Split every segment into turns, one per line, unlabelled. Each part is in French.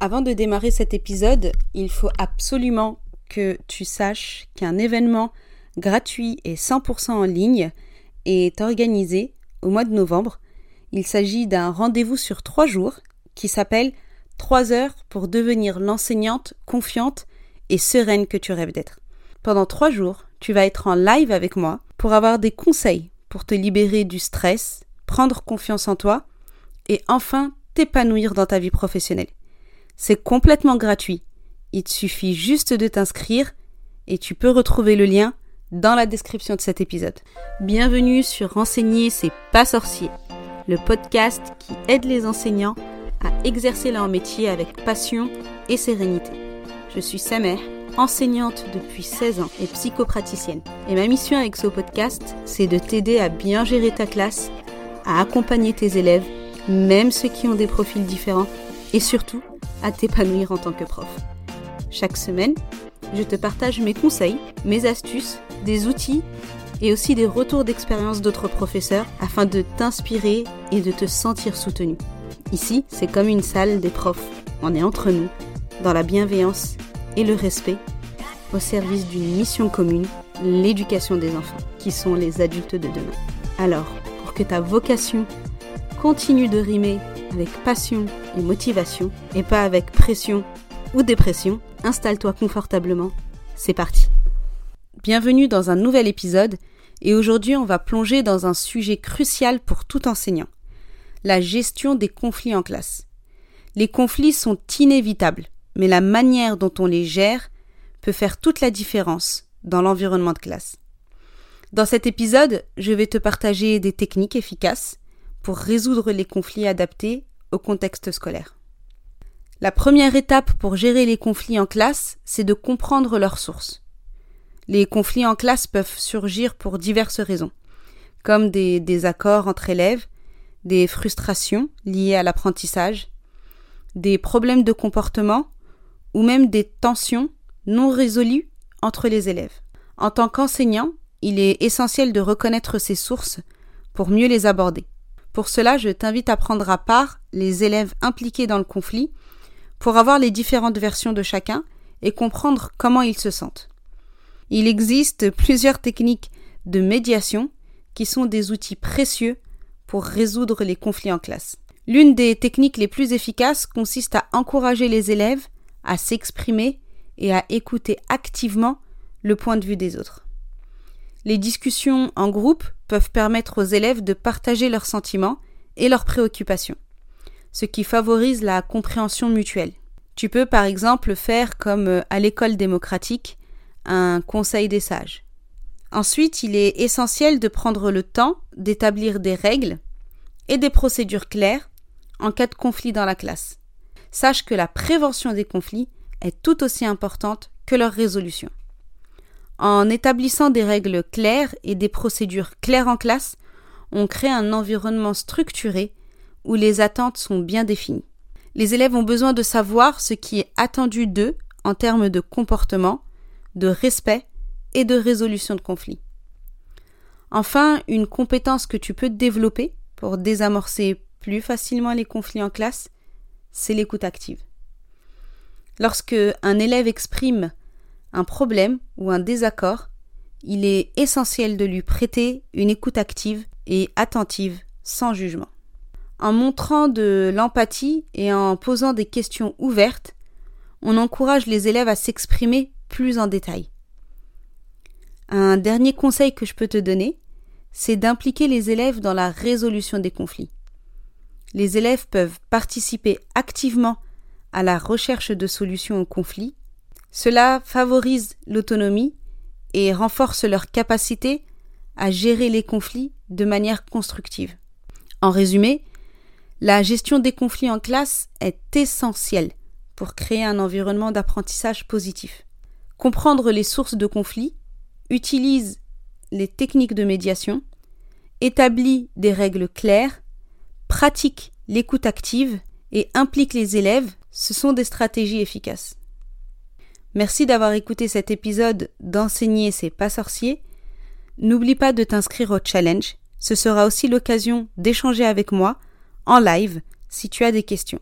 Avant de démarrer cet épisode, il faut absolument que tu saches qu'un événement gratuit et 100% en ligne est organisé au mois de novembre. Il s'agit d'un rendez-vous sur trois jours qui s'appelle 3 heures pour devenir l'enseignante confiante et sereine que tu rêves d'être. Pendant trois jours, tu vas être en live avec moi pour avoir des conseils pour te libérer du stress, prendre confiance en toi et enfin t'épanouir dans ta vie professionnelle. C'est complètement gratuit. Il te suffit juste de t'inscrire et tu peux retrouver le lien dans la description de cet épisode. Bienvenue sur Renseigner, c'est pas sorcier, le podcast qui aide les enseignants à exercer leur métier avec passion et sérénité. Je suis Samer, enseignante depuis 16 ans et psychopraticienne. Et ma mission avec ce podcast, c'est de t'aider à bien gérer ta classe, à accompagner tes élèves, même ceux qui ont des profils différents, et surtout à t'épanouir en tant que prof. Chaque semaine, je te partage mes conseils, mes astuces, des outils et aussi des retours d'expérience d'autres professeurs afin de t'inspirer et de te sentir soutenu. Ici, c'est comme une salle des profs. On est entre nous, dans la bienveillance et le respect, au service d'une mission commune, l'éducation des enfants, qui sont les adultes de demain. Alors, pour que ta vocation continue de rimer avec passion et motivation, et pas avec pression ou dépression, installe-toi confortablement. C'est parti. Bienvenue dans un nouvel épisode, et aujourd'hui on va plonger dans un sujet crucial pour tout enseignant, la gestion des conflits en classe. Les conflits sont inévitables, mais la manière dont on les gère peut faire toute la différence dans l'environnement de classe. Dans cet épisode, je vais te partager des techniques efficaces résoudre les conflits adaptés au contexte scolaire. La première étape pour gérer les conflits en classe, c'est de comprendre leurs sources. Les conflits en classe peuvent surgir pour diverses raisons, comme des désaccords entre élèves, des frustrations liées à l'apprentissage, des problèmes de comportement ou même des tensions non résolues entre les élèves. En tant qu'enseignant, il est essentiel de reconnaître ces sources pour mieux les aborder. Pour cela, je t'invite à prendre à part les élèves impliqués dans le conflit pour avoir les différentes versions de chacun et comprendre comment ils se sentent. Il existe plusieurs techniques de médiation qui sont des outils précieux pour résoudre les conflits en classe. L'une des techniques les plus efficaces consiste à encourager les élèves à s'exprimer et à écouter activement le point de vue des autres. Les discussions en groupe peuvent permettre aux élèves de partager leurs sentiments et leurs préoccupations, ce qui favorise la compréhension mutuelle. Tu peux par exemple faire comme euh, à l'école démocratique, un conseil des sages. Ensuite, il est essentiel de prendre le temps d'établir des règles et des procédures claires en cas de conflit dans la classe. Sache que la prévention des conflits est tout aussi importante que leur résolution. En établissant des règles claires et des procédures claires en classe, on crée un environnement structuré où les attentes sont bien définies. Les élèves ont besoin de savoir ce qui est attendu d'eux en termes de comportement, de respect et de résolution de conflits. Enfin, une compétence que tu peux développer pour désamorcer plus facilement les conflits en classe, c'est l'écoute active. Lorsque un élève exprime un problème ou un désaccord, il est essentiel de lui prêter une écoute active et attentive, sans jugement. En montrant de l'empathie et en posant des questions ouvertes, on encourage les élèves à s'exprimer plus en détail. Un dernier conseil que je peux te donner, c'est d'impliquer les élèves dans la résolution des conflits. Les élèves peuvent participer activement à la recherche de solutions aux conflits cela favorise l'autonomie et renforce leur capacité à gérer les conflits de manière constructive. En résumé, la gestion des conflits en classe est essentielle pour créer un environnement d'apprentissage positif. Comprendre les sources de conflits, utilise les techniques de médiation, établit des règles claires, pratique l'écoute active et implique les élèves, ce sont des stratégies efficaces. Merci d'avoir écouté cet épisode d'Enseigner c'est pas sorcier. N'oublie pas de t'inscrire au challenge. Ce sera aussi l'occasion d'échanger avec moi en live si tu as des questions.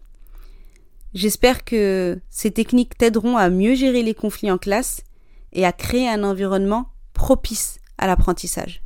J'espère que ces techniques t'aideront à mieux gérer les conflits en classe et à créer un environnement propice à l'apprentissage.